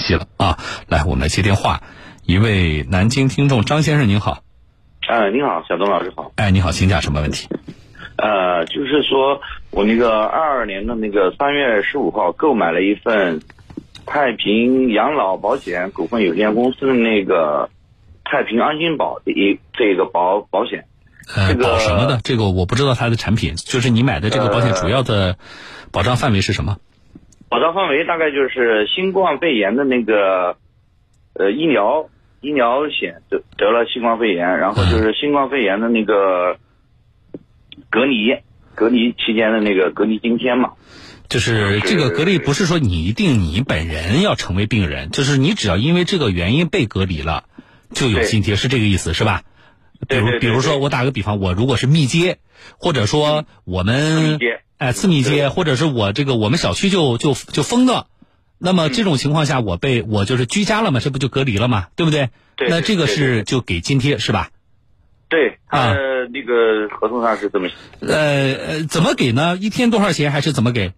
息了啊！来，我们来接电话，一位南京听众张先生，您好。呃，你好，小东老师好。哎，你好，请讲什么问题？呃，就是说我那个二二年的那个三月十五号购买了一份太平养老保险股份有限公司的那个太平安心保的一这个保保险。呃，这个保什么的？这个我不知道它的产品，就是你买的这个保险呃主要的保障范围是什么？保障范围大概就是新冠肺炎的那个呃医疗医疗险得得了新冠肺炎，然后就是新冠肺炎的那个隔离隔离期间的那个隔离津贴嘛。就是这个隔离不是说你一定你本人要成为病人，就是你只要因为这个原因被隔离了，就有津贴，是这个意思是吧？比如比如说我打个比方，我如果是密接，或者说我们接哎次密接，或者是我这个我们小区就就就封了，那么这种情况下我被我就是居家了嘛，这不就隔离了嘛，对不对？对那这个是就给津贴是吧？对，啊他那个合同上是这么写，呃呃，怎么给呢？一天多少钱还是怎么给？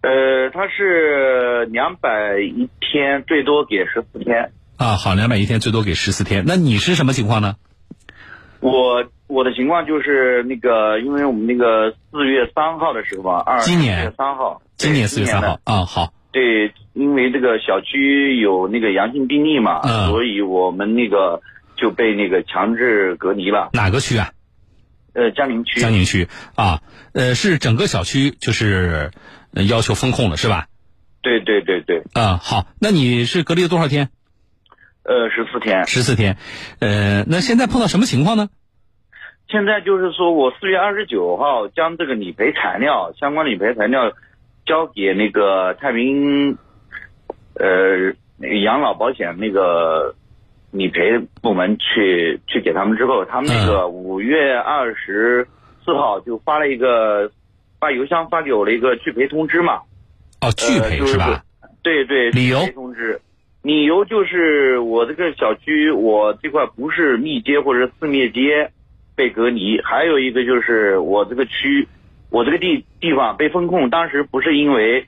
呃，他是两百一天，最多给十四天。啊，好，两百一天最多给十四天。那你是什么情况呢？我我的情况就是那个，因为我们那个四月三号的时候啊，二今年四月三号，今年四月三号啊，好，对，因为这个小区有那个阳性病例嘛，嗯所以我们那个就被那个强制隔离了。哪个区啊？呃，江宁区。江宁区啊，呃，是整个小区就是呃要求封控了，是吧？对对对对，啊，好，那你是隔离了多少天？呃，十四天。十四天，呃，那现在碰到什么情况呢？现在就是说我四月二十九号将这个理赔材料相关理赔材料交给那个太平呃那个养老保险那个理赔部门去去给他们之后，他们那个五月二十四号就发了一个把邮箱发给我了一个拒赔通知嘛。哦，拒赔呃就是吧？对对，理由通知，理由就是我这个小区我这块不是密接或者四面接被隔离，还有一个就是我这个区，我这个地地方被封控，当时不是因为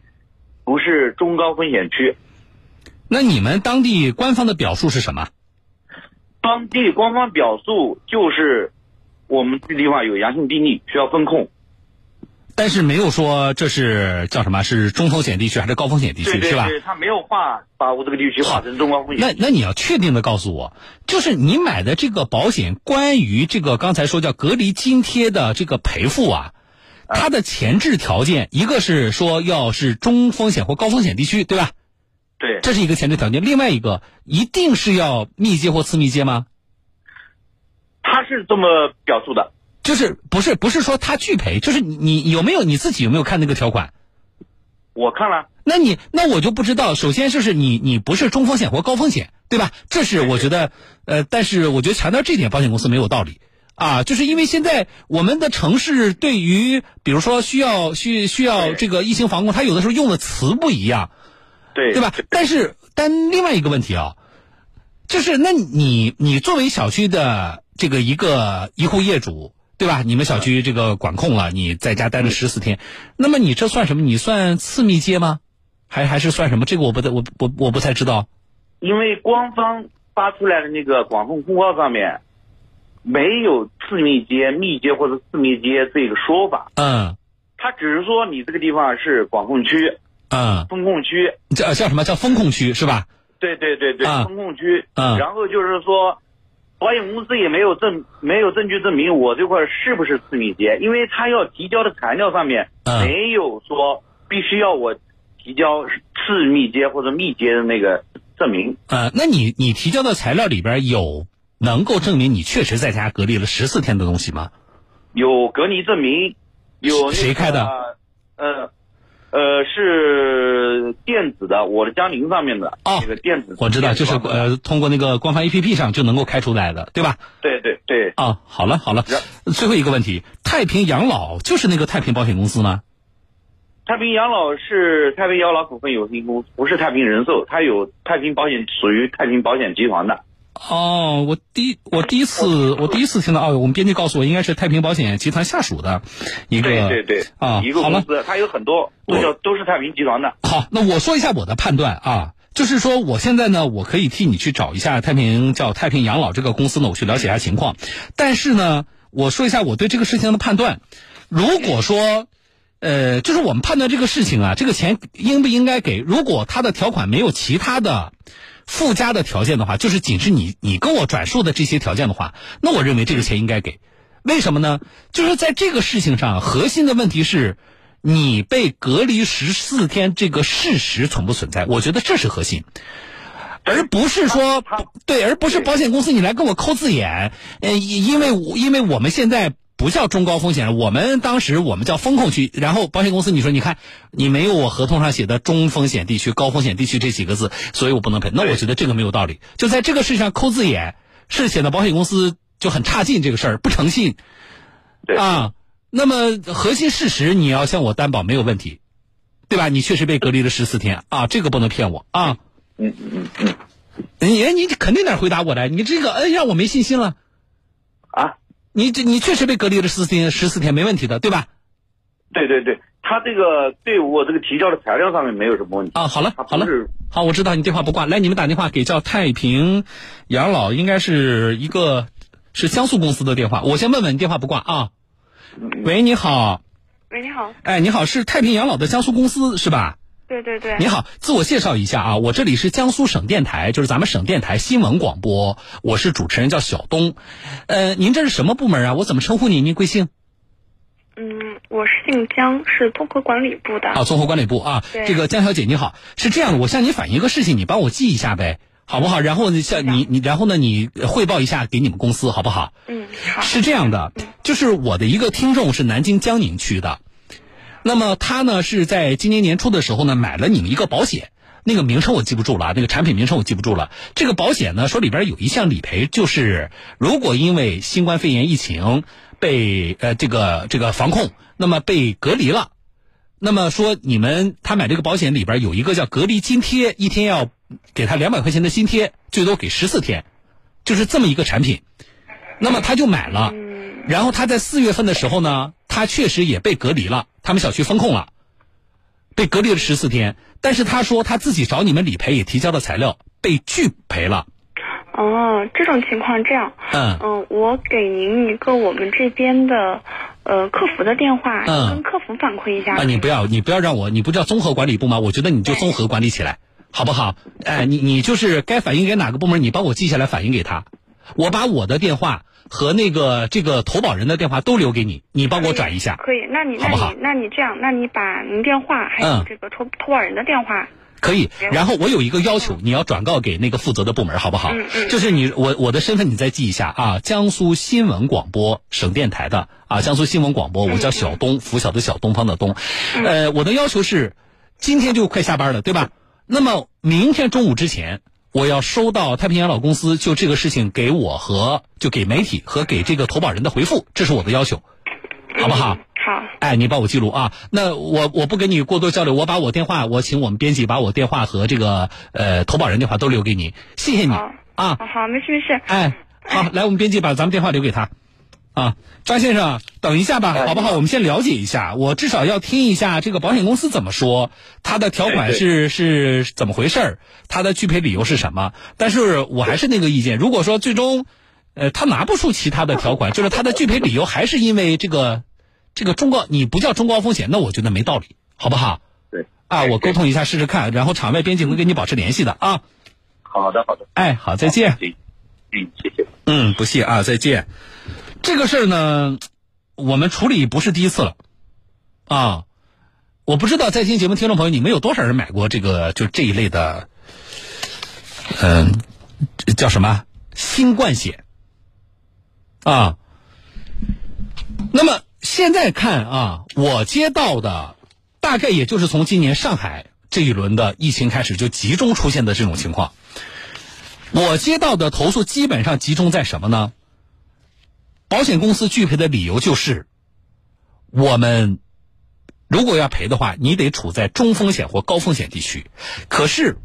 不是中高风险区，那你们当地官方的表述是什么？当地官方表述就是我们这地方有阳性病例需要封控，但是没有说这是叫什么？是中风险地区还是高风险地区是吧？对对对，他没有划把我这个地区划成中高风险那那你要确定的告诉我，就是你买的这个保险，关于这个刚才说叫隔离津贴的这个赔付啊，它的前置条件，一个是说要是中风险或高风险地区，对吧？对，这是一个前置条件。另外一个，一定是要密接或次密接吗？他是这么表述的。就是不是不是说他拒赔，就是你你有没有你自己有没有看那个条款？我看了，那你那我就不知道。首先就是你你不是中风险或高风险，对吧？这是我觉得，呃，但是我觉得强调这点，保险公司没有道理啊，就是因为现在我们的城市对于比如说需要需需要这个疫情防控，它有的时候用的词不一样，对对吧？但是但另外一个问题啊，就是那你你作为小区的这个一个一户业主，对吧？你们小区这个管控了，你在家待了十四天，那么你这算什么？你算次密接吗？还还是算什么？这个我不太我我我不太知道。因为官方发出来的那个管控公告上面没有次密接、密接或者次密接这个说法，嗯他只是说你这个地方是管控区、嗯，风控区，叫叫什么叫风控区是吧？对对对对，啊风控区。嗯然后就是说，保险公司也没有证没有证据证明我这块是不是次密接，因为他要提交的材料上面嗯没有说必须要我提交次密接或者密接的那个证明。呃，那你你提交的材料里边有能够证明你确实在家隔离了十四天的东西吗？有隔离证明，有、那个、谁开的？呃，呃，是电子的，我的江宁上面的哦那个电子，我知道，就是呃，通过那个官方 APP 上就能够开出来的，对吧？对对对，啊，好了好了，最后一个问题，太平养老就是那个太平保险公司吗？太平养老是太平养老股份有限公司，不是太平人寿，它有太平保险，属于太平保险集团的。哦，我第我第一次我第一次听到哦，我们编辑告诉我应该是太平保险集团下属的一个对对对，啊，一个公司，它有很多都叫都是太平集团的。好，那我说一下我的判断啊，就是说，我现在呢，我可以替你去找一下太平叫太平养老这个公司呢，我去了解一下情况。但是呢，我说一下我对这个事情的判断。如果说，呃，就是我们判断这个事情啊，这个钱应不应该给？如果他的条款没有其他的附加的条件的话，就是仅是你你跟我转述的这些条件的话，那我认为这个钱应该给。为什么呢？就是在这个事情上，核心的问题是。你被隔离十四天这个事实存不存在？我觉得这是核心，而不是说对，而不是保险公司你来跟我抠字眼。呃，因为因为我们现在不叫中高风险，我们当时我们叫风控区。然后保险公司你说，你看你没有我合同上写的中风险地区、高风险地区这几个字，所以我不能赔。那我觉得这个没有道理。就在这个事上抠字眼，是显得保险公司就很差劲，这个事儿不诚信。对啊。那么核心事实你要向我担保没有问题，对吧？你确实被隔离了十四天啊，这个不能骗我啊。嗯嗯嗯，你你肯定得回答我的，你这个哎让我没信心了。啊？你这你确实被隔离了十四天，十四天没问题的，对吧？对对对，他这个对我这个提交的材料上面没有什么问题啊。好了好了，好，我知道你电话不挂，来你们打电话给叫太平养老，应该是一个是江苏公司的电话，我先问问，电话不挂啊。喂，你好。喂，你好。哎，你好，是太平养老的江苏公司是吧？对对对。你好，自我介绍一下啊，我这里是江苏省电台，就是咱们省电台新闻广播，我是主持人，叫小东。呃，您这是什么部门啊？我怎么称呼您？您贵姓？嗯，我是姓江，是综合管理部的。啊，综合管理部啊。这个江小姐你好，是这样的，我向你反映一个事情，你帮我记一下呗。好不好？然后呢，像你你，然后呢，你汇报一下给你们公司，好不好？嗯，好。是这样的，就是我的一个听众是南京江宁区的，那么他呢是在今年年初的时候呢买了你们一个保险，那个名称我记不住了，那个产品名称我记不住了。这个保险呢说里边有一项理赔，就是如果因为新冠肺炎疫情被呃这个这个防控，那么被隔离了，那么说你们他买这个保险里边有一个叫隔离津贴，一天要。给他两百块钱的津贴，最多给十四天，就是这么一个产品。那么他就买了，然后他在四月份的时候呢，他确实也被隔离了，他们小区封控了，被隔离了十四天。但是他说他自己找你们理赔也提交了材料，被拒赔了。哦，这种情况这样，嗯嗯，我给您一个我们这边的呃客服的电话，跟客服反馈一下。啊，你不要，你不要让我，你不叫综合管理部吗？我觉得你就综合管理起来。好不好？哎，你你就是该反映给哪个部门，你帮我记下来反映给他。我把我的电话和那个这个投保人的电话都留给你，你帮我转一下。可以，那你好不好？那你这样，那你把您电话还有这个投投保人的电话。可以。然后我有一个要求，你要转告给那个负责的部门，好不好？嗯嗯。就是你我我的身份你再记一下啊，江苏新闻广播省电台的啊，江苏新闻广播，我叫小东，拂晓的小东方的东。呃，我的要求是，今天就快下班了，对吧？那么明天中午之前，我要收到太平洋老公司就这个事情给我和就给媒体和给这个投保人的回复，这是我的要求，好不好？好。哎，你帮我记录啊。那我我不跟你过多交流，我把我电话，我请我们编辑把我电话和这个呃投保人电话都留给你，谢谢你啊。好，好，没事没事。哎，好，来，我们编辑把咱们电话留给他。啊，张先生，等一下吧，好不好？我们先了解一下，我至少要听一下这个保险公司怎么说，它的条款是是怎么回事它的拒赔理由是什么？但是我还是那个意见，如果说最终，呃，他拿不出其他的条款，就是他的拒赔理由还是因为这个这个中高，你不叫中高风险，那我觉得没道理，好不好？对，啊，我沟通一下试试看，然后场外编辑会跟你保持联系的啊。好的，好的。哎，好，再见。嗯，谢谢。嗯，不谢啊，再见。这个事儿呢，我们处理不是第一次了，啊，我不知道在听节目听众朋友，你们有多少人买过这个就这一类的，嗯，叫什么新冠险啊？那么现在看啊，我接到的大概也就是从今年上海这一轮的疫情开始就集中出现的这种情况，我接到的投诉基本上集中在什么呢？保险公司拒赔的理由就是，我们如果要赔的话，你得处在中风险或高风险地区。可是，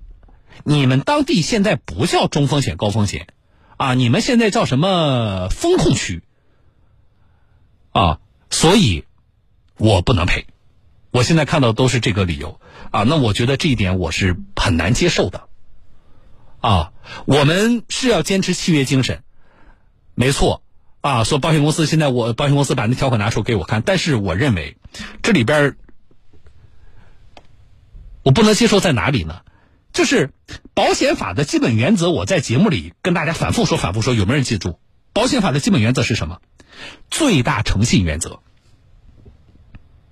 你们当地现在不叫中风险、高风险，啊，你们现在叫什么风控区？啊，所以，我不能赔。我现在看到都是这个理由啊，那我觉得这一点我是很难接受的。啊，我们是要坚持契约精神，没错啊。说保险公司现在我保险公司把那条款拿出给我看，但是我认为这里边我不能接受在哪里呢？就是保险法的基本原则，我在节目里跟大家反复说、反复说，有没有人记住？保险法的基本原则是什么？最大诚信原则，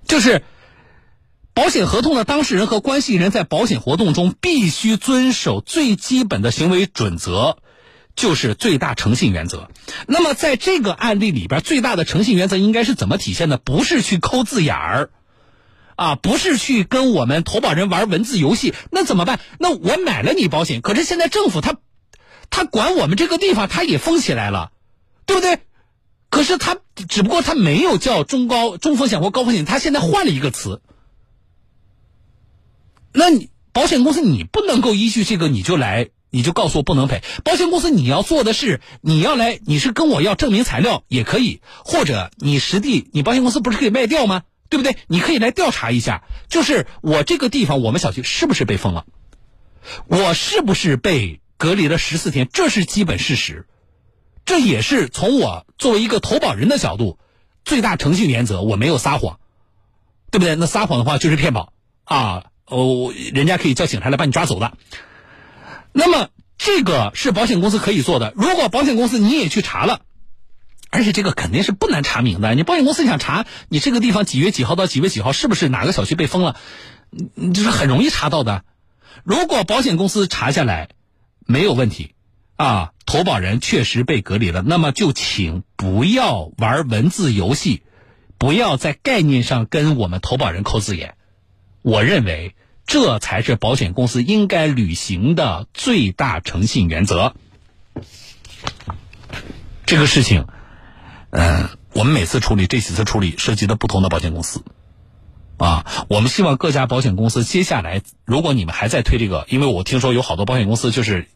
就是保险合同的当事人和关系人在保险活动中必须遵守最基本的行为准则，就是最大诚信原则。那么在这个案例里边，最大的诚信原则应该是怎么体现的？不是去抠字眼儿，啊，不是去跟我们投保人玩文字游戏，那怎么办？那我买了你保险，可是现在政府他他管我们这个地方，他也封起来了，对不对？可是他只不过他没有叫中高中风险或高风险，他现在换了一个词。那你保险公司你不能够依据这个你就来你就告诉我不能赔。保险公司你要做的是你要来你是跟我要证明材料也可以，或者你实地你保险公司不是可以卖掉吗？对不对？你可以来调查一下，就是我这个地方我们小区是不是被封了，我是不是被隔离了十四天，这是基本事实。这也是从我作为一个投保人的角度，最大诚信原则，我没有撒谎，对不对？那撒谎的话就是骗保啊！哦，人家可以叫警察来把你抓走的。那么这个是保险公司可以做的。如果保险公司你也去查了，而且这个肯定是不难查明的。你保险公司想查你这个地方几月几号到几月几号是不是哪个小区被封了，你就是很容易查到的。如果保险公司查下来没有问题。啊，投保人确实被隔离了，那么就请不要玩文字游戏，不要在概念上跟我们投保人抠字眼。我认为这才是保险公司应该履行的最大诚信原则。这个事情，嗯，我们每次处理这几次处理涉及的不同的保险公司，啊，我们希望各家保险公司接下来，如果你们还在推这个，因为我听说有好多保险公司就是。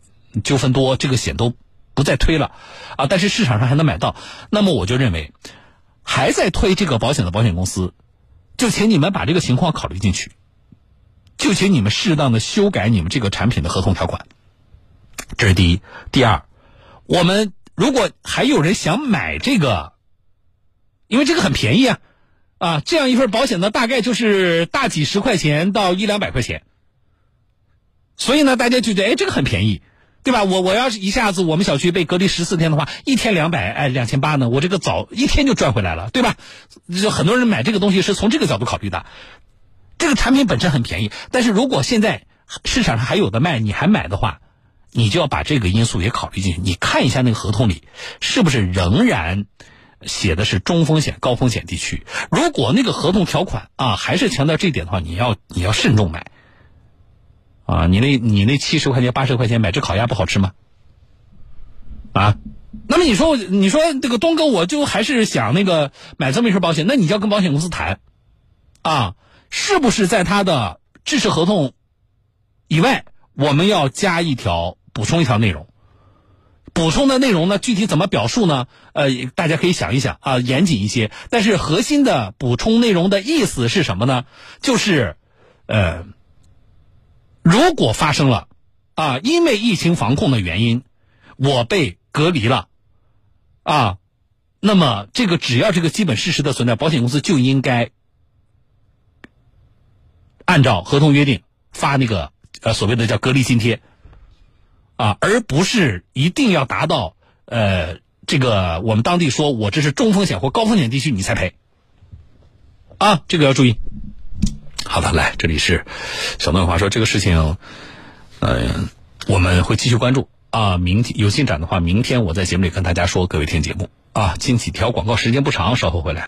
纠纷多，这个险都不再推了，啊，但是市场上还能买到，那么我就认为，还在推这个保险的保险公司，就请你们把这个情况考虑进去，就请你们适当的修改你们这个产品的合同条款，这是第一。第二，我们如果还有人想买这个，因为这个很便宜啊，啊，这样一份保险呢，大概就是大几十块钱到一两百块钱，所以呢，大家就觉得，哎，这个很便宜。对吧？我我要是一下子我们小区被隔离十四天的话，一天两百，哎，两千八呢？我这个早一天就赚回来了，对吧？就很多人买这个东西是从这个角度考虑的。这个产品本身很便宜，但是如果现在市场上还有的卖，你还买的话，你就要把这个因素也考虑进去。你看一下那个合同里是不是仍然写的是中风险、高风险地区？如果那个合同条款啊还是强调这一点的话，你要你要慎重买。啊，你那，你那七十块钱、八十块钱买只烤鸭不好吃吗？啊，那么你说，你说这个东哥，我就还是想那个买这么一份保险，那你就要跟保险公司谈，啊，是不是在他的制式合同以外，我们要加一条补充一条内容？补充的内容呢，具体怎么表述呢？呃，大家可以想一想啊，严谨一些。但是核心的补充内容的意思是什么呢？就是，呃。如果发生了，啊，因为疫情防控的原因，我被隔离了，啊，那么这个只要这个基本事实的存在，保险公司就应该按照合同约定发那个呃所谓的叫隔离津贴，啊，而不是一定要达到呃这个我们当地说我这是中风险或高风险地区你才赔，啊，这个要注意。好的，来，这里是小段话说这个事情，嗯，我们会继续关注啊。明天有进展的话，明天我在节目里跟大家说。各位听节目啊，进几条广告，时间不长，稍后回来。